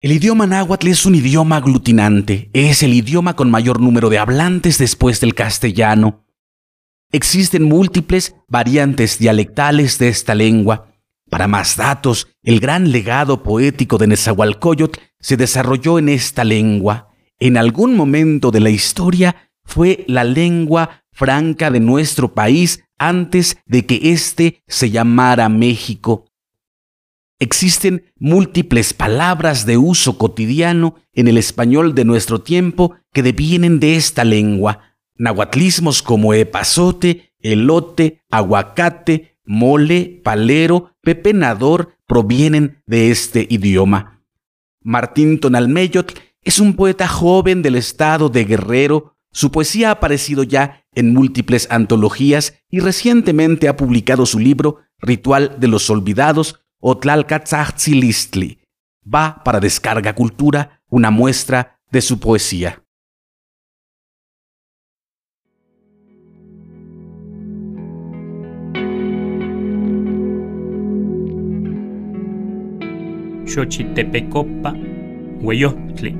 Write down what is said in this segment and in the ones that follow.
El idioma náhuatl es un idioma aglutinante, es el idioma con mayor número de hablantes después del castellano. Existen múltiples variantes dialectales de esta lengua. Para más datos, el gran legado poético de Nezahualcóyotl se desarrolló en esta lengua. En algún momento de la historia fue la lengua franca de nuestro país antes de que éste se llamara México. Existen múltiples palabras de uso cotidiano en el español de nuestro tiempo que devienen de esta lengua. Nahuatlismos como epazote, elote, aguacate, mole, palero, pepenador provienen de este idioma. Martín Tonalmeyot es un poeta joven del estado de Guerrero. Su poesía ha aparecido ya en múltiples antologías y recientemente ha publicado su libro Ritual de los Olvidados, Otlalcatzahtzilistli. Va para Descarga Cultura una muestra de su poesía. Xochitepecopa, Hueyohtli.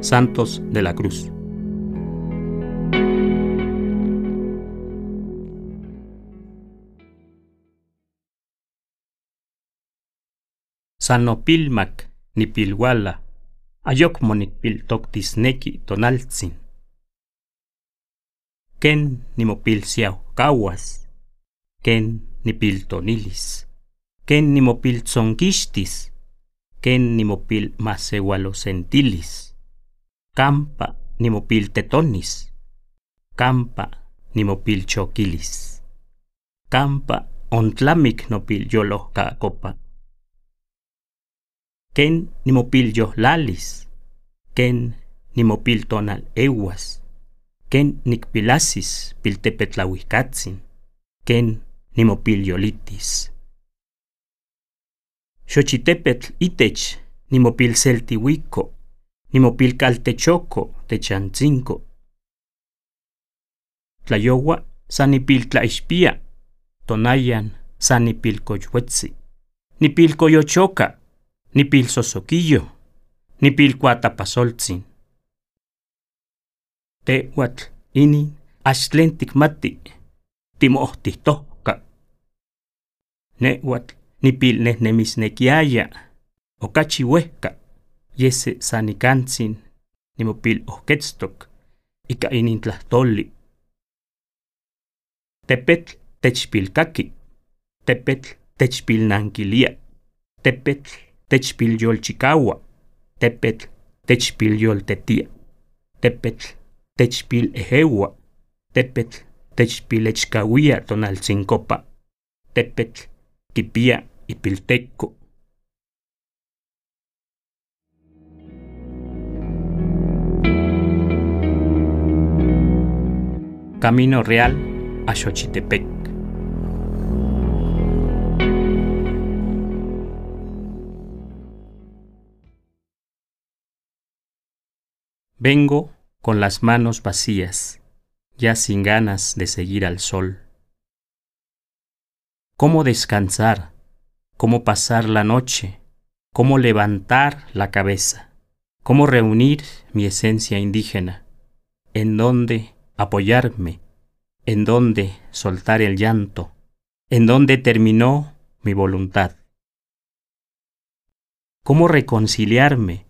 Santos de la Cruz. Sanopilmac nipilwala, ayokmo nikpiltoktisneki tonaltzin. Ken nimopilsiaukawas, ken nipiltonilis, ken nimopiltzonkixtis, ken nimopilmasewalosentilis, campa nimopiltetonis, campa nimopilchoquilis, campa ontlamik nopilyolohkakopa. Ken nimopilyo lalis, ken nimopiltonal ewas, ken nikpilasis piltepetlahuicatzin, ken nimopilyolitis. Xochitepetl itech nimopilseltihuico, nimopilcaltechoco techantzinco. Tlayowa sanipiltlaixpia, tonayan sanipilcoyuetzi, nipilcoyochoca, nipil sosoquillo, nipil cuatapasoltzin. Tehuatl ini axtlentic mati, timohtihtohka. Nehuatl nipil nehnemisnequiaya, okachi huehka, yese sanikantzin, nimopil ohketztok, ika inin tlahtoli. Tepetl techpilkaki, tepetl techpilnankilia, tepetl techpilyolchikaua, tepetl techpilyoltetia, tepetl techpil ejeua, tepetl techpilechkauia tonaltzincopa, tepetl kipia ipilteco. Camino Real a Xochitepec. Vengo con las manos vacías, ya sin ganas de seguir al sol. ¿Cómo descansar? ¿Cómo pasar la noche? ¿Cómo levantar la cabeza? ¿Cómo reunir mi esencia indígena? ¿En dónde apoyarme? ¿En dónde soltar el llanto? ¿En dónde terminó mi voluntad? ¿Cómo reconciliarme?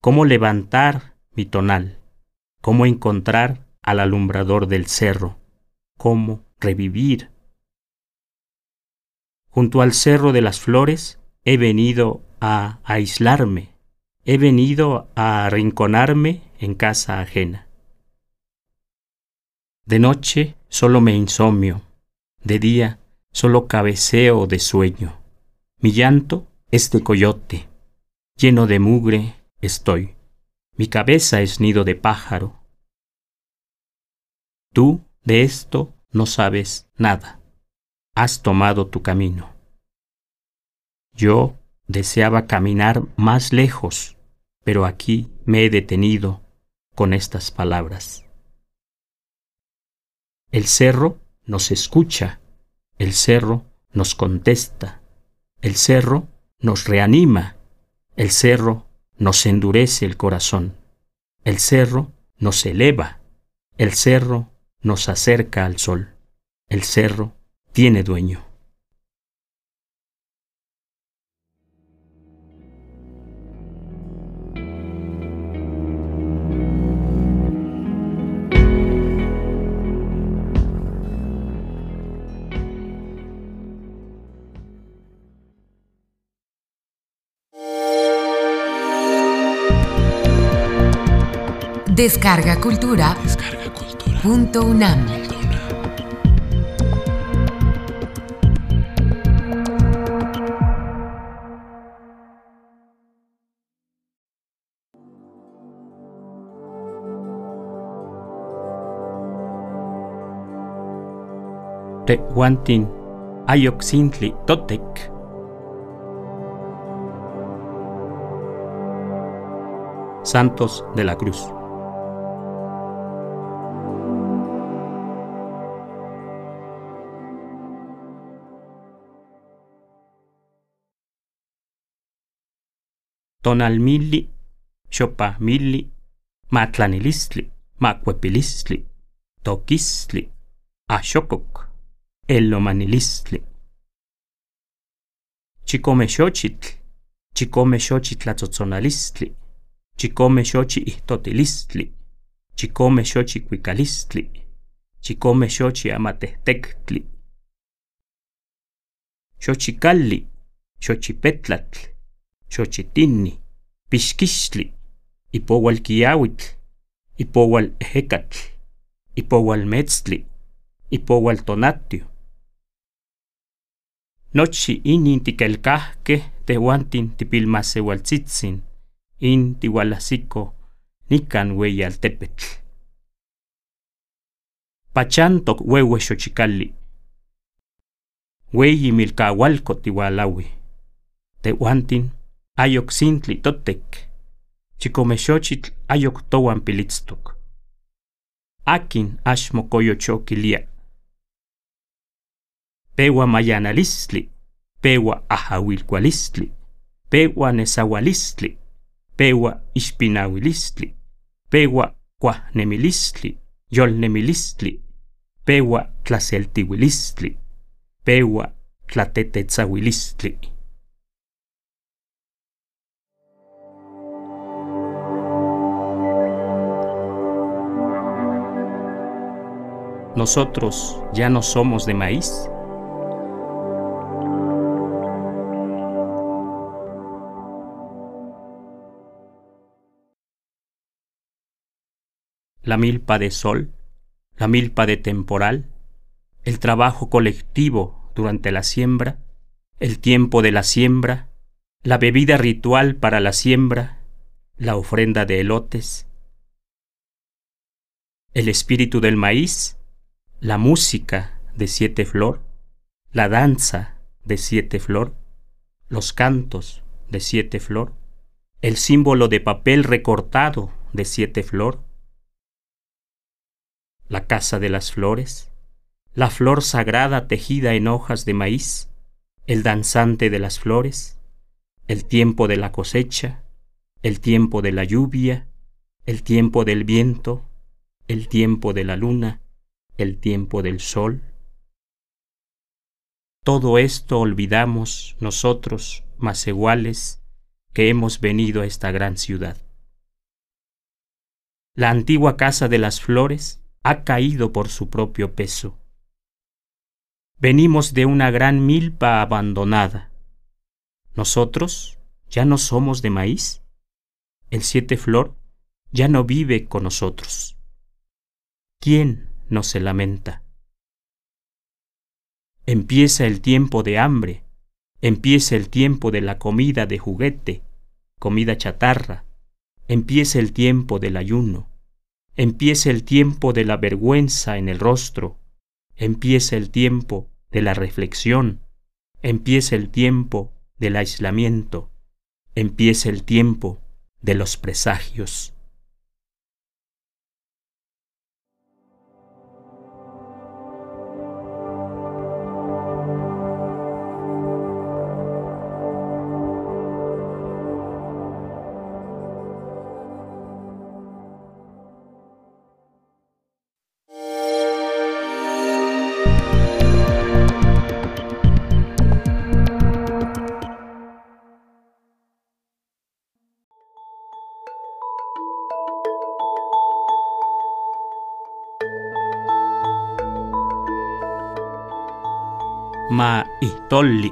¿Cómo levantar mi tonal, cómo encontrar al alumbrador del cerro, cómo revivir. Junto al cerro de las flores he venido a aislarme, he venido a arrinconarme en casa ajena. De noche solo me insomnio, de día solo cabeceo de sueño. Mi llanto es de coyote, lleno de mugre estoy. Mi cabeza es nido de pájaro. Tú de esto no sabes nada. Has tomado tu camino. Yo deseaba caminar más lejos, pero aquí me he detenido con estas palabras. El cerro nos escucha, el cerro nos contesta, el cerro nos reanima, el cerro nos endurece el corazón, el cerro nos eleva, el cerro nos acerca al sol, el cerro tiene dueño. Descarga Cultura. Punto UNAM. Tehuantin Ayoxintli Totek. Santos de la Cruz. Tonalmili, xopahmili, matlanilistli, macuepilistli, toquistli, axokok, elomanilistli. Chicome xochitl, chicome xochitlatzotzonalistli, chicome xochi ihtotilistli, chicome xochi cuicalistli, chicome xochi amatehtectli. Xochicalli, xochipetlatl, xochitinni, pixquixtli, ipowal kiawitl, ipowal ejecatl, ipowal metztli, ipowal tonatio. Nochi inin tikelkahkeh tehuantin tipilmasewaltzitzin, in tihualahsiko nikan altepetl. Pachantok wewe xochicalli. Weyi milkawalko tiwalawi. Tehuantin ayok sintli totek, chikomexochitl ayok towan pilitztok. Akin ashmokoyo chokilia. Pewa mayanalistli, pewa ahawilkualistli, pewa nesawalistli, pewa ispinawilistli, pewa kuahnemilistli, yolnemilistli, pewa tlaseltiwilistli, pewa tlatetetzawilistli. Nosotros ya no somos de maíz? La milpa de sol, la milpa de temporal, el trabajo colectivo durante la siembra, el tiempo de la siembra, la bebida ritual para la siembra, la ofrenda de elotes, el espíritu del maíz la música de siete flor, la danza de siete flor, los cantos de siete flor, el símbolo de papel recortado de siete flor, la casa de las flores, la flor sagrada tejida en hojas de maíz, el danzante de las flores, el tiempo de la cosecha, el tiempo de la lluvia, el tiempo del viento, el tiempo de la luna, el tiempo del sol. Todo esto olvidamos nosotros, más iguales, que hemos venido a esta gran ciudad. La antigua casa de las flores ha caído por su propio peso. Venimos de una gran milpa abandonada. Nosotros ya no somos de maíz. El siete flor ya no vive con nosotros. ¿Quién no se lamenta. Empieza el tiempo de hambre, empieza el tiempo de la comida de juguete, comida chatarra, empieza el tiempo del ayuno, empieza el tiempo de la vergüenza en el rostro, empieza el tiempo de la reflexión, empieza el tiempo del aislamiento, empieza el tiempo de los presagios. Ma ihtolli.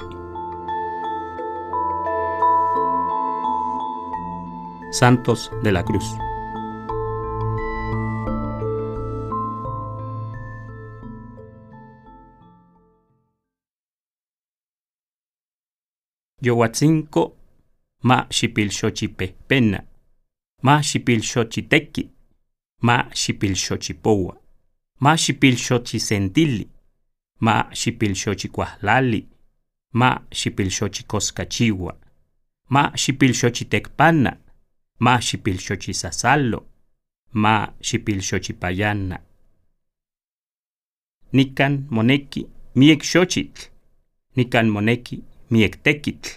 Santos de la Cruz. Yowatzinko ma xipilxochipehpena, ma xipilxochiteki, ma xipilxochipowa, ma xipilxochisentili, ma xipilxochikuahlali, ma xipilxochikoskachiwa, ma xipilxochitekpana, ma xipilxochisasalo, ma xipilxochipayana. Nikan moneki miek xochitl, nikan moneki miek tekitl.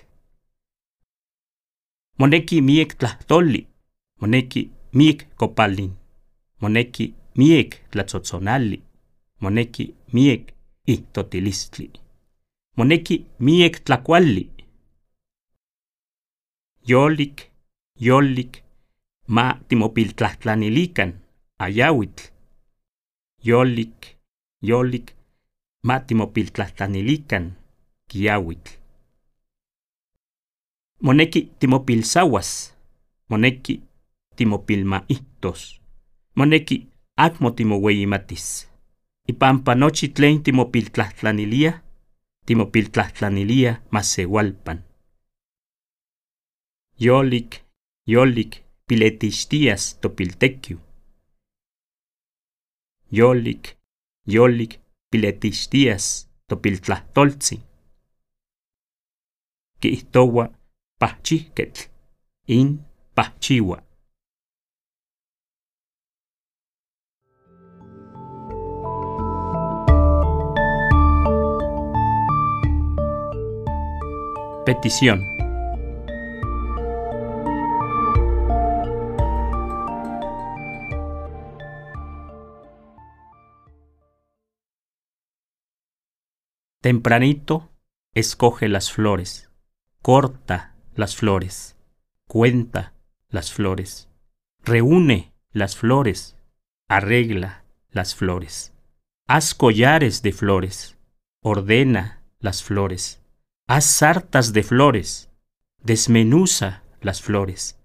Moneki miek tlahtoli, moneki miek kopalin, moneki miek tlatzotzonali, moneki miek ihtotilistli. Moneki miek tlakuali. Yolik, yolik, ma timopiltlahtlanilikan, ayawitl. Yolik, yolik, ma timopiltlahtlanilikan, kiawitl. Moneki timopilsawas, moneki timopilmaihtos, moneki akmo timoweimatis. Ipampa nochi tlen timopiltlahtlaniliah, timopiltlahtlaniliah masewalpan. Yolik, yolik, piletixtias topiltekiu. Yolik, yolik, piletixtias topiltlahtoltzin. Kihtowa pahchihketl, in pahchiwa. Petición. Tempranito escoge las flores, corta las flores, cuenta las flores, reúne las flores, arregla las flores, haz collares de flores, ordena las flores, haz sartas de flores, desmenuza las flores.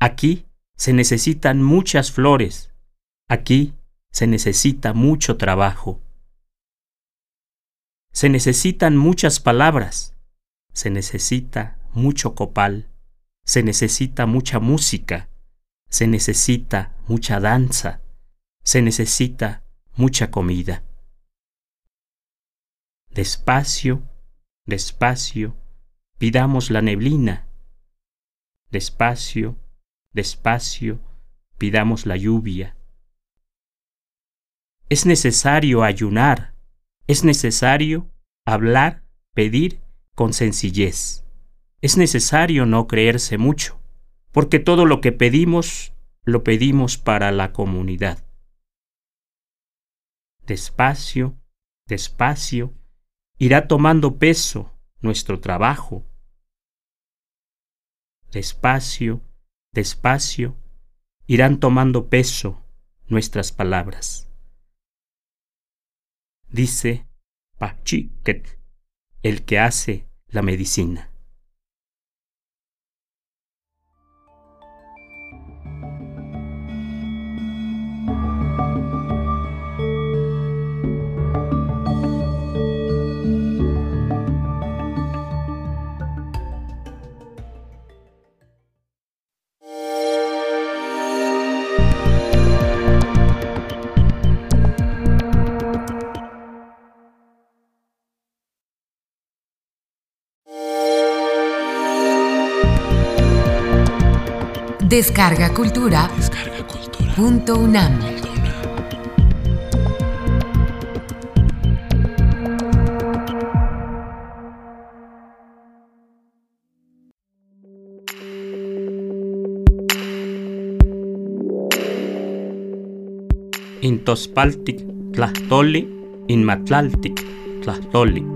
Aquí se necesitan muchas flores, aquí se necesita mucho trabajo. Se necesitan muchas palabras, se necesita mucho copal, se necesita mucha música, se necesita mucha danza, se necesita mucha comida. Despacio, despacio, pidamos la neblina. Despacio, despacio, pidamos la lluvia. Es necesario ayunar, es necesario hablar, pedir con sencillez. Es necesario no creerse mucho, porque todo lo que pedimos lo pedimos para la comunidad. Despacio, despacio, irá tomando peso nuestro trabajo. Despacio, despacio, irán tomando peso nuestras palabras. Dice Pachiket, el que hace la medicina. Descarga Cultura. Punto UNAM. Intospaltic tlahtoli, inmatlaltic tlahtoli.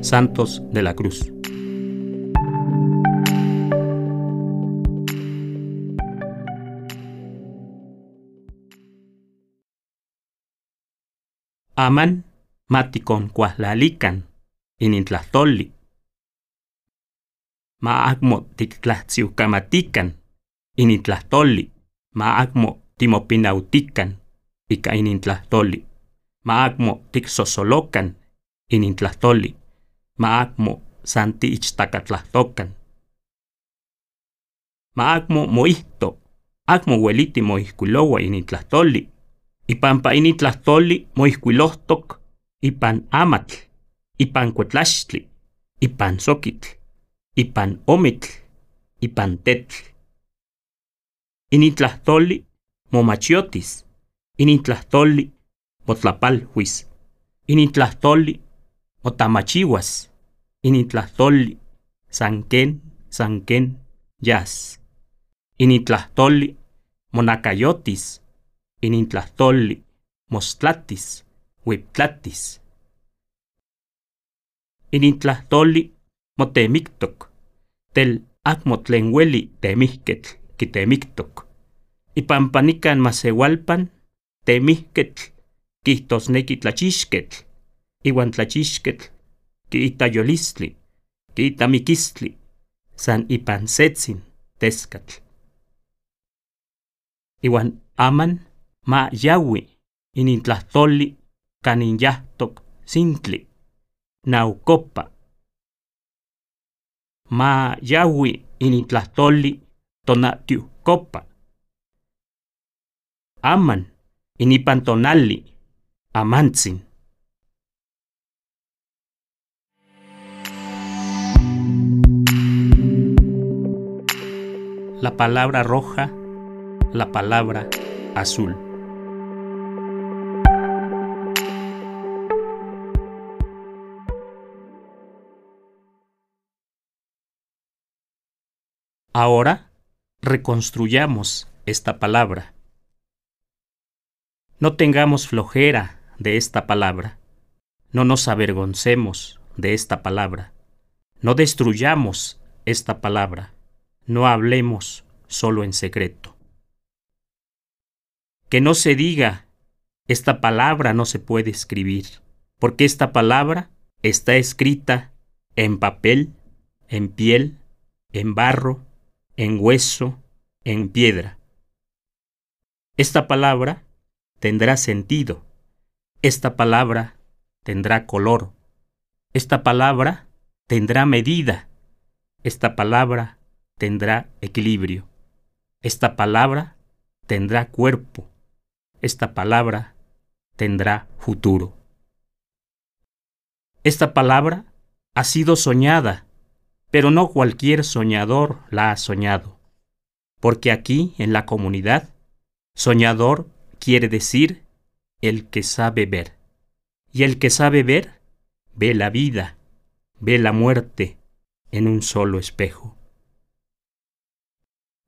Santos de la Cruz. Aman matikon kuahlalikan inintlahtoli. Ma akmo tiktlahtziukamatikan inintlahtoli. Ma akmo timopinautikan ika inintlahtoli. Ma akmo tiksosolokan inintlahtoli. Ma akmo santi ichtakatlahtokkan. Ma akmo moihto, akmo weliti moihkulowa inintlahtoli. Ipampa inintlahtoli moihkulohtok ipan amatl, ipan kuetlaxtli, ipan sokitl, ipan omitl, ipan tetl. Inintlahtoli momachiotis, inintlahtoli motlapalhuis, inintlahtoli motamachiwas, inintlahtoli sanken, sanken, yas. Inintlahtoli monacayotis, inintlahtoli mostlatis, huiptlatis. Inintlahtoli motemictoc, tel akmo tlen ueli temihketl kitemictoc. Ipampanikan masewalpan, temihketl kihtosneki tlachixketl, iwan tlachixketl kiita yolistli, kiita mikistli, san ipan setsin teskatl. Iwan aman ma yawi inintlahtoli kanin yahtok sintli, naukopa. Ma yawi inintlahtoli tonatiu kopa. Aman inipan tonali amantsin. La palabra roja, la palabra azul. Ahora reconstruyamos esta palabra. No tengamos flojera de esta palabra. No nos avergoncemos de esta palabra. No destruyamos esta palabra. No hablemos solo en secreto. Que no se diga, esta palabra no se puede escribir, porque esta palabra está escrita en papel, en piel, en barro, en hueso, en piedra. Esta palabra tendrá sentido. Esta palabra tendrá color. Esta palabra tendrá medida. Esta palabra tendrá equilibrio. Esta palabra tendrá cuerpo. Esta palabra tendrá futuro. Esta palabra ha sido soñada pero no cualquier soñador la ha soñado, porque aquí, en la comunidad, soñador quiere decir el que sabe ver. Y el que sabe ver, ve la vida, ve la muerte en un solo espejo.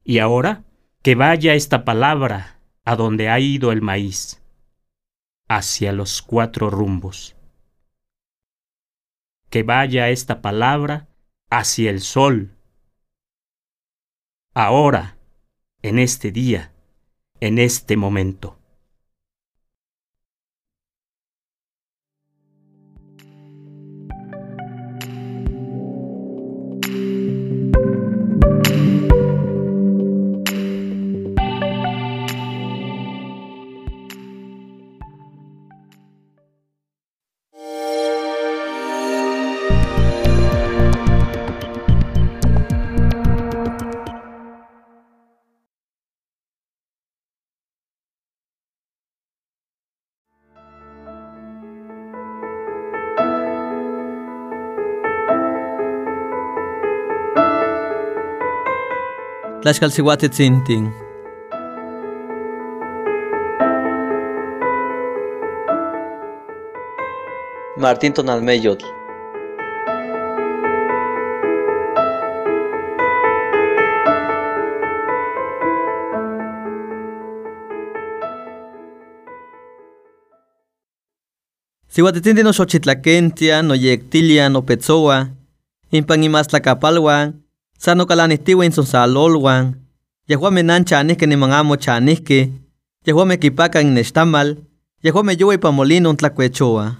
Y ahora, que vaya esta palabra a donde ha ido el maíz, hacia los cuatro rumbos. Que vaya esta palabra hacia el sol. Ahora, en este día, en este momento. Tlaxcalcihuatitzintin. Martín Tonalmeyotl. Sihuatitzintin no xochitlakentia, no yectilia, no petzoa, impan imastlacapalhuan, sano kalanihtiwin son salolwan, yahuame nan chanihke ni mangamo chanihke, yahuame kipakan nextamal, Yahuame yuwa ipa molino tlacuechoa.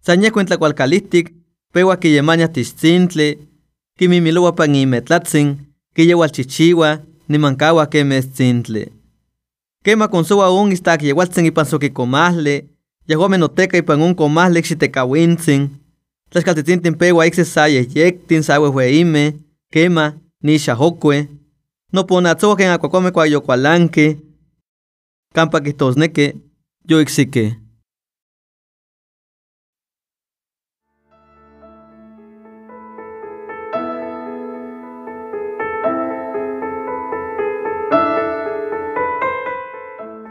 Sañeco en tlacualcalistic, pewa tiscintle, que mimiloa pan imetlatzin, que lleva chichiwa, ni mancawa que mescintle. Quema con su aún istak yehuatzin ipan soquicomahle, Yahuame noteca ipan un comahle xitecawintzin, tlaxcaltitzintin pewa ixe saye yectin sawe hueime, quema, ni xahocue, no ponatzoquen acuacome cuayocualanque, campa quitosneque, yo ixique.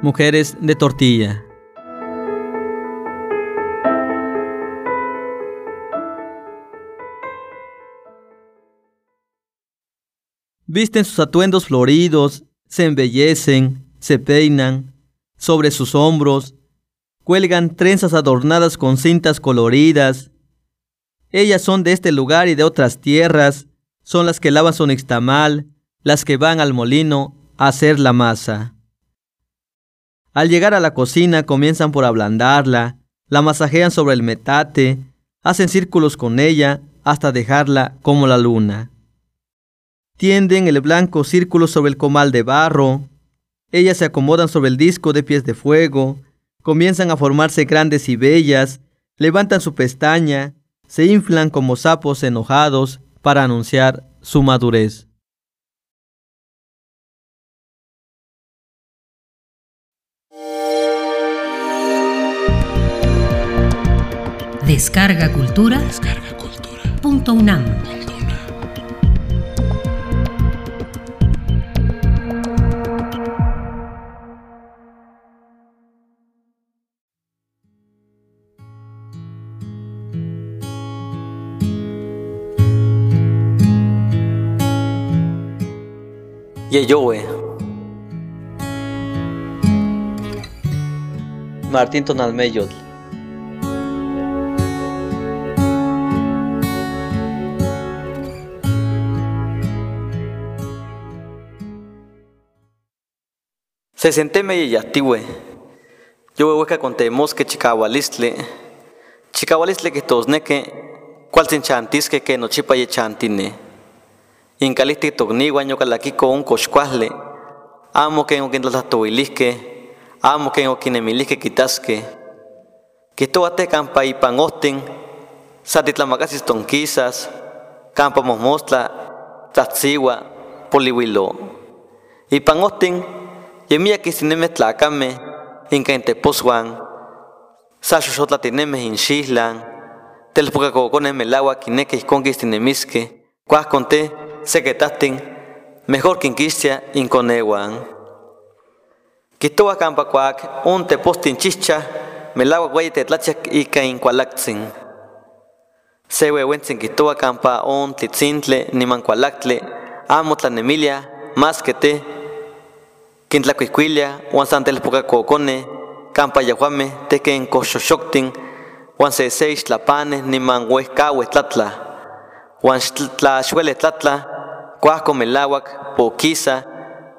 Mujeres de tortilla. Visten sus atuendos floridos, se embellecen, se peinan, sobre sus hombros, cuelgan trenzas adornadas con cintas coloridas. Ellas son de este lugar y de otras tierras, son las que lavan su nixtamal, las que van al molino a hacer la masa. Al llegar a la cocina comienzan por ablandarla, la masajean sobre el metate, hacen círculos con ella hasta dejarla como la luna. Tienden el blanco círculo sobre el comal de barro. Ellas se acomodan sobre el disco de pies de fuego, comienzan a formarse grandes y bellas, levantan su pestaña, se inflan como sapos enojados para anunciar su madurez. Descarga Cultura. Descarga Cultura. Punto UNAM. Yeyowe. Martín Tonalmeyotl. Se senteme y yatiwe. Yo hueca contemos que chicahualistle. Chicahualistle que tosneque. Cual sin chantisque que no chipa y chantine. Incalisti togniwa ñokalakiko un cochcuasle. Amo que en oquintlatatuilisque. Amo que en oquinemilisque quitasque. Quitoate campa y panostin. Satitlamakasis tonquisas. Campa mosmostla. Tatsiwa. Polihuilo. Y panostin. Yemia kisineme tlacame. Inca inteposwan. Saxoxotla tineme inxislan. Telpocacocones melagua quineque isconquistinemisque. Sequetatin, mejor quinquistia inconeguan. Quitoa campa cuac, un tepostin chicha, melagua guay tetlachak ika incualaxin. Sewe wentzin quitoa campa un titzintle niman cualactle, amo tlanemilia, más que te, quintlacuicuilia, uan santelpoca cocone, campa yahuame, tequen coxoxoctin, uan se seis tlapane, niman huescaue tlatla, uan tlaxuele tlatla, cuasco melawak, poquisa,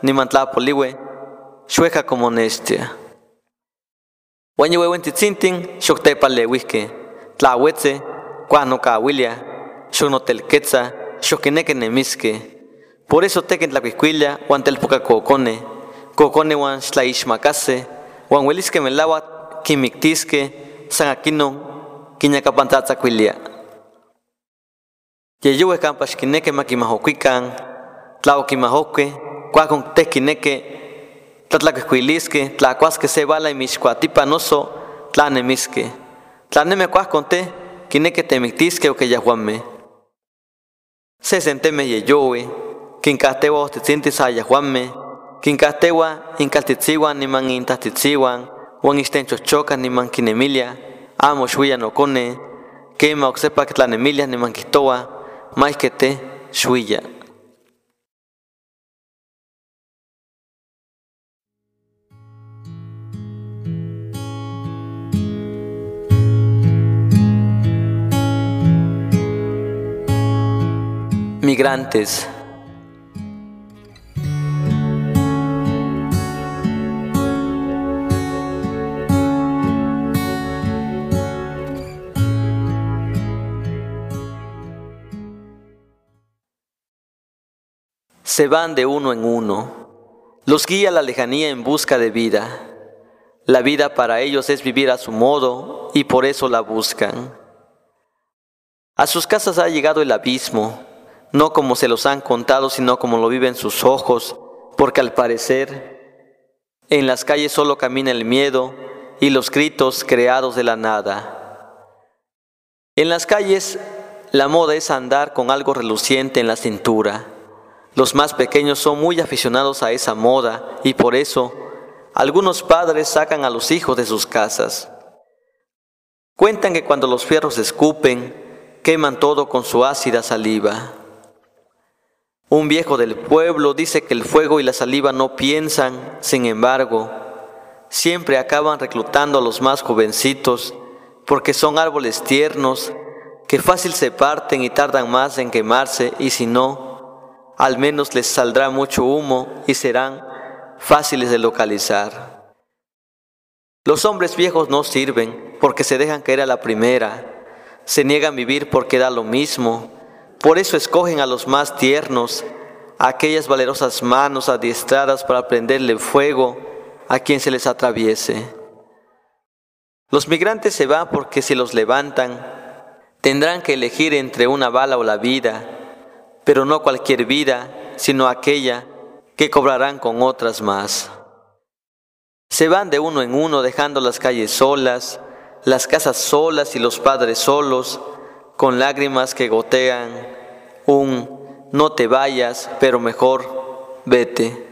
nimantlapoliwe, xueja como nestia. Wan yewewen titzintin, xoktepalewihke, tlawetze, cuano kawilia, xonotelquetza, xoqueneque nemiske. Por eso tequen tlacuicuilia, wan telpoca cocone, cocone wan xtlaixmacase, wan huelisque melawak, quimictisque, san aquino, quiñacapantatzacuilia. Yeyowe campa xquineque maquimajocuican, tlaoquimajoque, cuacon tequineque, tlatlacuisque, tlacuasque se bala y mixcuatipa noso, tlanemisque. Tlaneme cuacon te, quineque temictisque o que yahuame. Se senteme yeyowe, quincatewa ostitzintis a yahuame, quincatewa incaltitziwan niman intastitziwan, wan ixtenchochoca niman quinemilia, amo xuya nocone, quema oxepa tlanemilia niman quitoa, más que te suya. Migrantes. Se van de uno en uno. Los guía la lejanía en busca de vida. La vida para ellos es vivir a su modo y por eso la buscan. A sus casas ha llegado el abismo, no como se los han contado, sino como lo viven sus ojos, porque al parecer en las calles solo camina el miedo y los gritos creados de la nada. En las calles la moda es andar con algo reluciente en la cintura. Los más pequeños son muy aficionados a esa moda y por eso algunos padres sacan a los hijos de sus casas. Cuentan que cuando los fierros escupen, queman todo con su ácida saliva. Un viejo del pueblo dice que el fuego y la saliva no piensan, sin embargo, siempre acaban reclutando a los más jovencitos porque son árboles tiernos que fácil se parten y tardan más en quemarse y si no, al menos les saldrá mucho humo y serán fáciles de localizar. Los hombres viejos no sirven porque se dejan caer a la primera se niegan a vivir porque da lo mismo. Por eso escogen a los más tiernos, aquellas valerosas manos adiestradas para prenderle fuego a quien se les atraviese. Los migrantes se van porque si los levantan, tendrán que elegir entre una bala o la vida, pero no cualquier vida, sino aquella que cobrarán con otras más. Se van de uno en uno dejando las calles solas, las casas solas y los padres solos, con lágrimas que gotean, un no te vayas, pero mejor vete.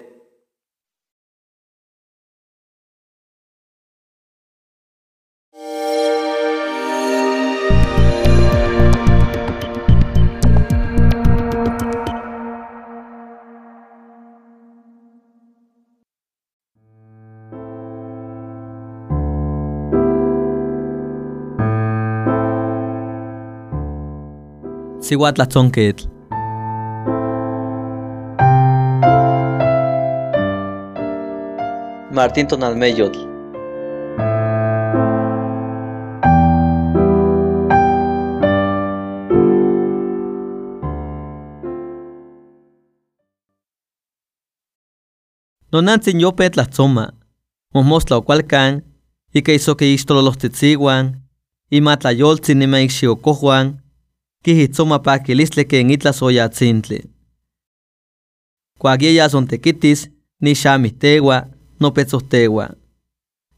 Sihuatlatzonquetl. Martín Tonalmeyotl. Nonantzin yope tlahtzoma, momostla ocualcan, y que hizo que istolo los tetziwan, y matlayoltzin nima ixiocojuan, quihitzoma paquilistle que en itla soyatzintli. Cuaguilla son tequitis, ni xamitewa, no petzohtewa.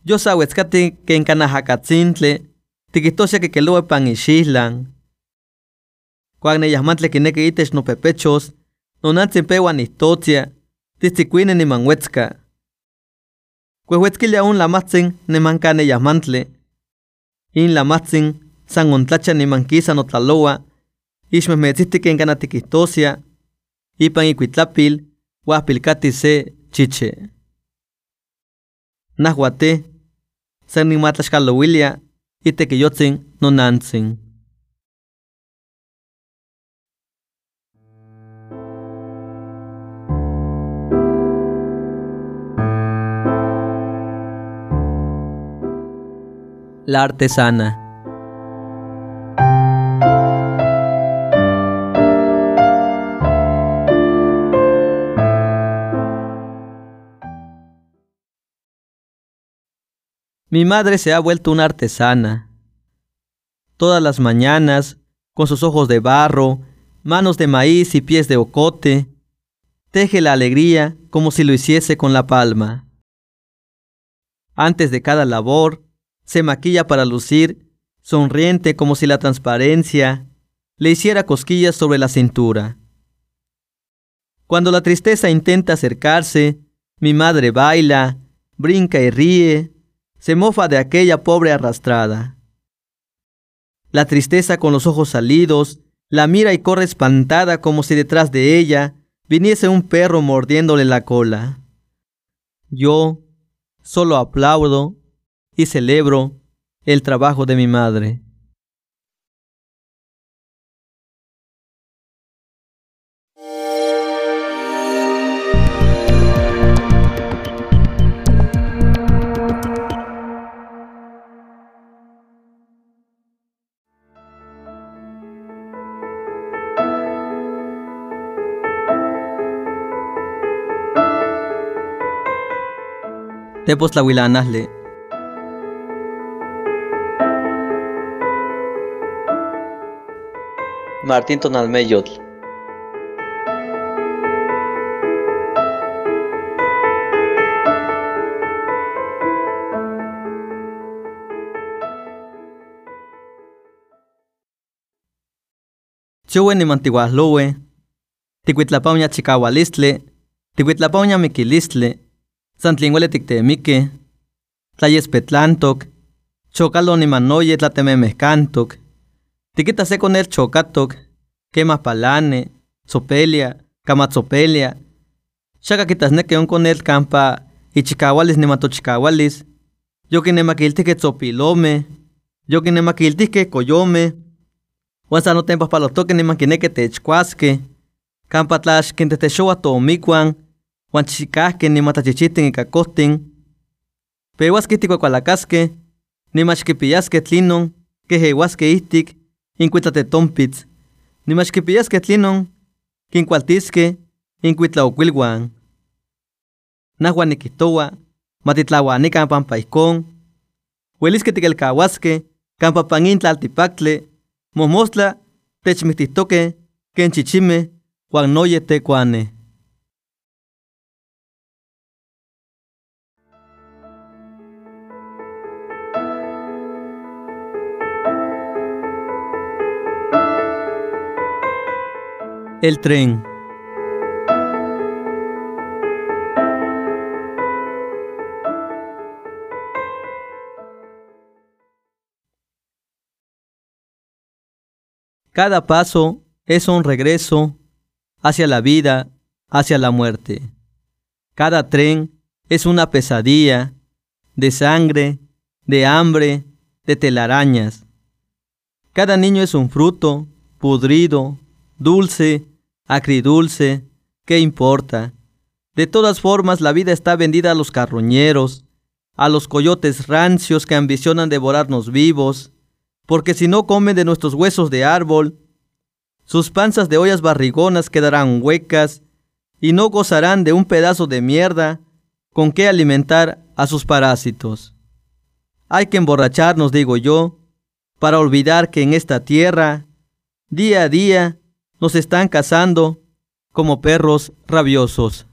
Yo sawetzcati que en canajacatzintli, tiquitosia que queloe pan ixislan. Cuagneyasmantle que neque itex no pepechos, no nantzin pewa ni totia, tisticuine ni manhuetzca. Cuehuetzquilia un la matzin ne mancane yasmantle. In la matzin san ontlacha ni manquisa no tlaloa, ixmehmetzihtiken kana tikihtosia, ipan ikuitlapil, huahpilkati se chiche. Nahuate, san nimatlaxkalouilia, itekiyotzin nonantzin. La artesana. Mi madre se ha vuelto una artesana. Todas las mañanas, con sus ojos de barro, manos de maíz y pies de ocote, teje la alegría como si lo hiciese con la palma. Antes de cada labor, se maquilla para lucir, sonriente como si la transparencia le hiciera cosquillas sobre la cintura. Cuando la tristeza intenta acercarse, mi madre baila, brinca y ríe, se mofa de aquella pobre arrastrada. La tristeza con los ojos salidos, la mira y corre espantada como si detrás de ella viniese un perro mordiéndole la cola. Yo solo aplaudo y celebro el trabajo de mi madre. Tepos la huilanasle. Martín Tonalmeyotl. Chuwe ni mantihuahlowe, ticuitlapauña chicawalistle, ticuitlapauña miquilistle, santlinguele tictemike, tlayespetlantoc, chocalo ni manoye tlatememehcantoc, tiquita se con el chocatoc, quema palane, sopelia, camatzopelia, xaca quitasneque on con el campa ichicahualis ni matochicahualis, yo que tzopilome, yo que coyome, Wan sa no tempas pa los toques ni manquineque te chcuasque. Campa tlash quien Wan chichicasque ni matachichitin y cacostin. Pewas que tico cualacasque. Ni mach que pillasque tlinon. Que heguasque istic. Incuitlate tompitz. Ni mach que pillasque tlinon. Que incualtisque. Incuitla oquilguan. Nahuan nikitowa. Matitlahuani campan paicón. Huelisque tiquelcahuasque. Campa pangintla altipactle. Momostla, techmictihtoque, ken chichime, huan noye tecuane. El tren. Cada paso es un regreso hacia la vida, hacia la muerte. Cada tren es una pesadilla de sangre, de hambre, de telarañas. Cada niño es un fruto, pudrido, dulce, agridulce, ¿qué importa? De todas formas, la vida está vendida a los carroñeros, a los coyotes rancios que ambicionan devorarnos vivos, porque si no comen de nuestros huesos de árbol, sus panzas de ollas barrigonas quedarán huecas y no gozarán de un pedazo de mierda con que alimentar a sus parásitos. Hay que emborracharnos, digo yo, para olvidar que en esta tierra, día a día, nos están cazando como perros rabiosos.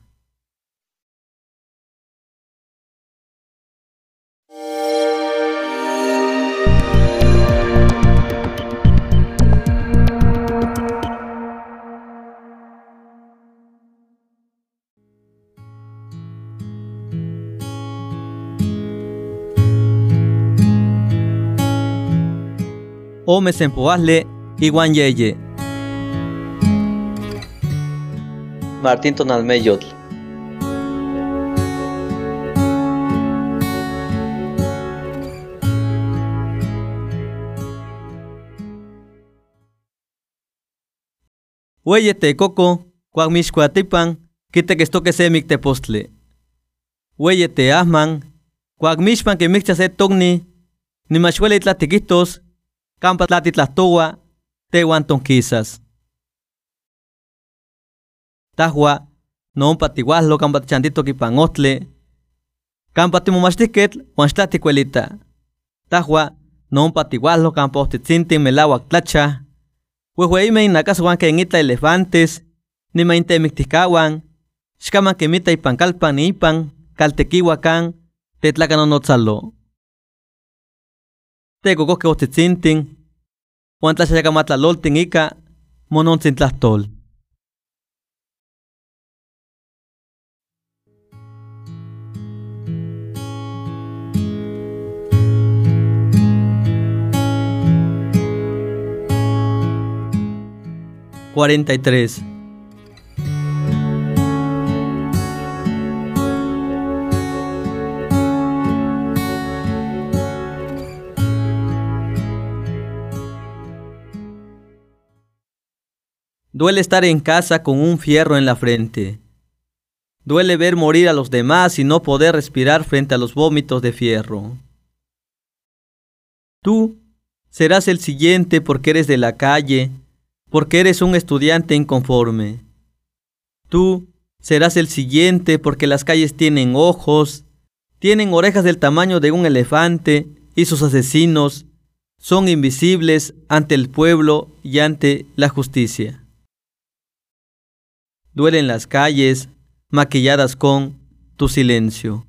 Ome Sempoasle Iguan Yeye. Martín Tonalmeyotl. Hueye te coco, cuagmixcuatipan, quite que estoque se micte postle. Hueye te asman, cuagmixpan que mixta se togni, ni machuele tlatiquitos, campa tlatitlastowa, tehuan tonquisas. Tahua, non patihuaslo campa chantito kipanotle, campa timomachtiquetl, huan xtlaticuelita. Tahua, non patihuaslo campa ohtitzintin melauac tlacha, Huehueime inacasuan que itla elefantes, ni maintemicticahuan, xcaman quemita ipan calpan ni ipan, caltequihuacan, tetlacanonotzalo. Tecocoque ohtitzintin, huan tlaxayacamatlaloltin ica, monontzintlahtol. Cuarenta y tres. Duele estar en casa con un fierro en la frente. Duele ver morir a los demás y no poder respirar frente a los vómitos de fierro. Tú serás el siguiente porque eres de la calle, porque eres un estudiante inconforme. Tú serás el siguiente porque las calles tienen ojos, tienen orejas del tamaño de un elefante y sus asesinos son invisibles ante el pueblo y ante la justicia. Duelen las calles maquilladas con tu silencio.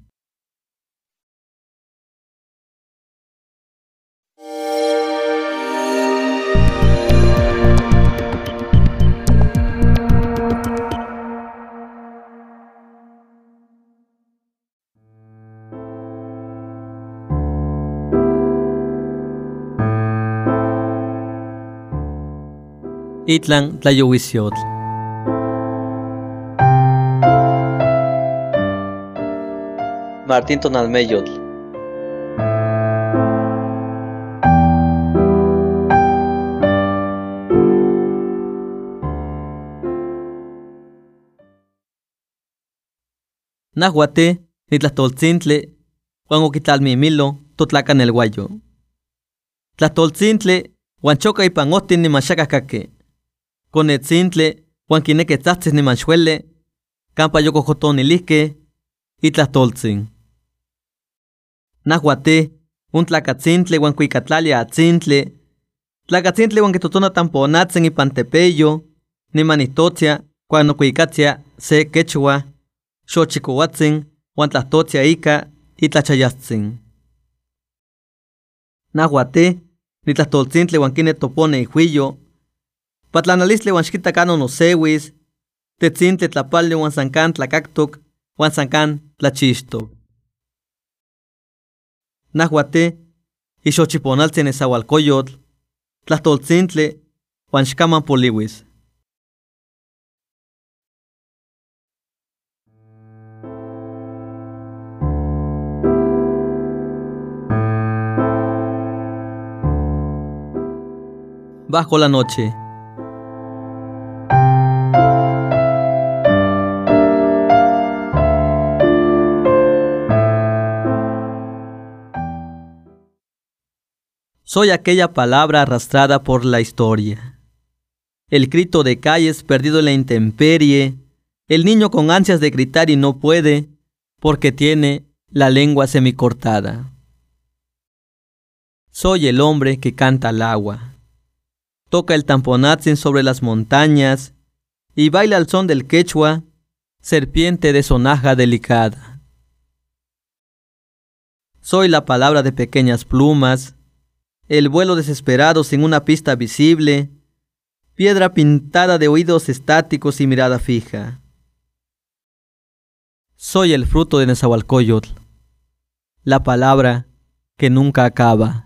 Itlan Tlayohuisiotl. Martín Tonalmeyotl. Nahuate, Nitlatolcintle, Juan Oquitalmimilo, Totlacan el Guayo. Tlatolcintle, Huanchoca y Pangotin ni Machacacaque. Con etzintle, Juan Quineque Tzaztes ni Manchuele, Campa Yocojotonilique, y Tlahtoltzin. Nahuate, un tlacatzintle, Juan Cuicatlalia atzintle, Tlacatzintle, Juan Quetotona Tamponatzen y Pantepeyo, ni Manitotia, Juan Cuicatia, se Quechua, Xochicoatzin, Juan Tlahtotia Ica, y Tlachayatzin. Nahuate, ni Tlahtoltzintle, Juan Quine Topone y Huillo, Patlanalistle wan xquitacano nosewis, tetzintle tlapali wan sankan tlacactoc, wan sankan tlachixtoc. Nahuate, ixochiponaltze nezahualcoyotl, tlahtoltzintle, wan xcaman poliwis. Bajo la noche. Soy aquella palabra arrastrada por la historia. El grito de calles perdido en la intemperie, el niño con ansias de gritar y no puede porque tiene la lengua semicortada. Soy el hombre que canta al agua. Toca el tamponatzen sobre las montañas y baila al son del quechua, serpiente de sonaja delicada. Soy la palabra de pequeñas plumas, el vuelo desesperado sin una pista visible, piedra pintada de oídos estáticos y mirada fija. Soy el fruto de Nezahualcóyotl, la palabra que nunca acaba.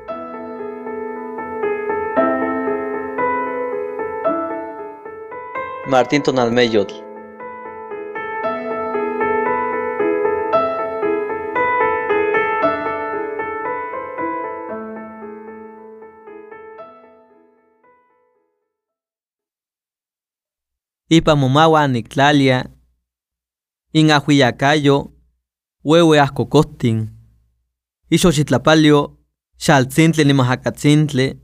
Martín Tonalmeyotl. Ipamumawa Nictlalia, Inahuiyacayo, Huehue Ascocostin, Ixoxitlapalio, Xaltzintle Nimahacatzintle,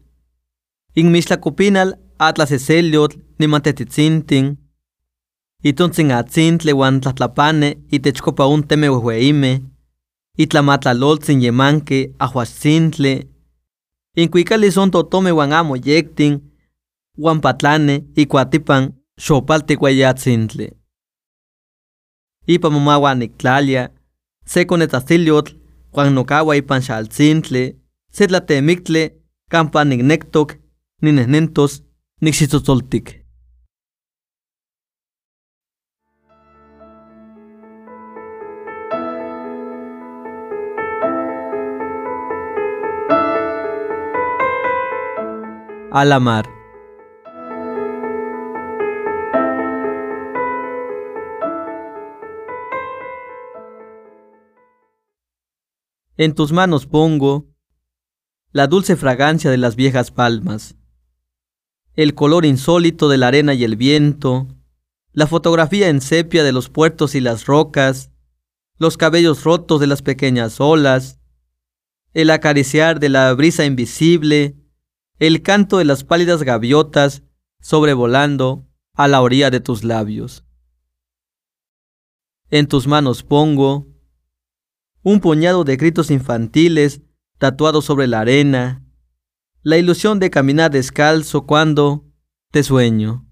Inmixtlacopinal Atlas Eseliotl nimantetitzintin, itontzin wan tlatlapane itechkopa un teme wehueime, itlamatlaloltzin yemanke ahuaxtzintle, inkuikali son totome wan amo yektin, wan patlane ikuatipan xopalte guayatzintle. Ipa mamawa niktlalia, se konetzaziliotl, wan nokawa ipan xaltzintle, se tlatemiktle, kampa nignektok, ninehnentos, nixitzotzoltik. A la mar. En tus manos pongo la dulce fragancia de las viejas palmas, el color insólito de la arena y el viento, la fotografía en sepia de los puertos y las rocas, los cabellos rotos de las pequeñas olas, el acariciar de la brisa invisible, el canto de las pálidas gaviotas sobrevolando a la orilla de tus labios. En tus manos pongo un puñado de gritos infantiles tatuados sobre la arena, la ilusión de caminar descalzo cuando te sueño.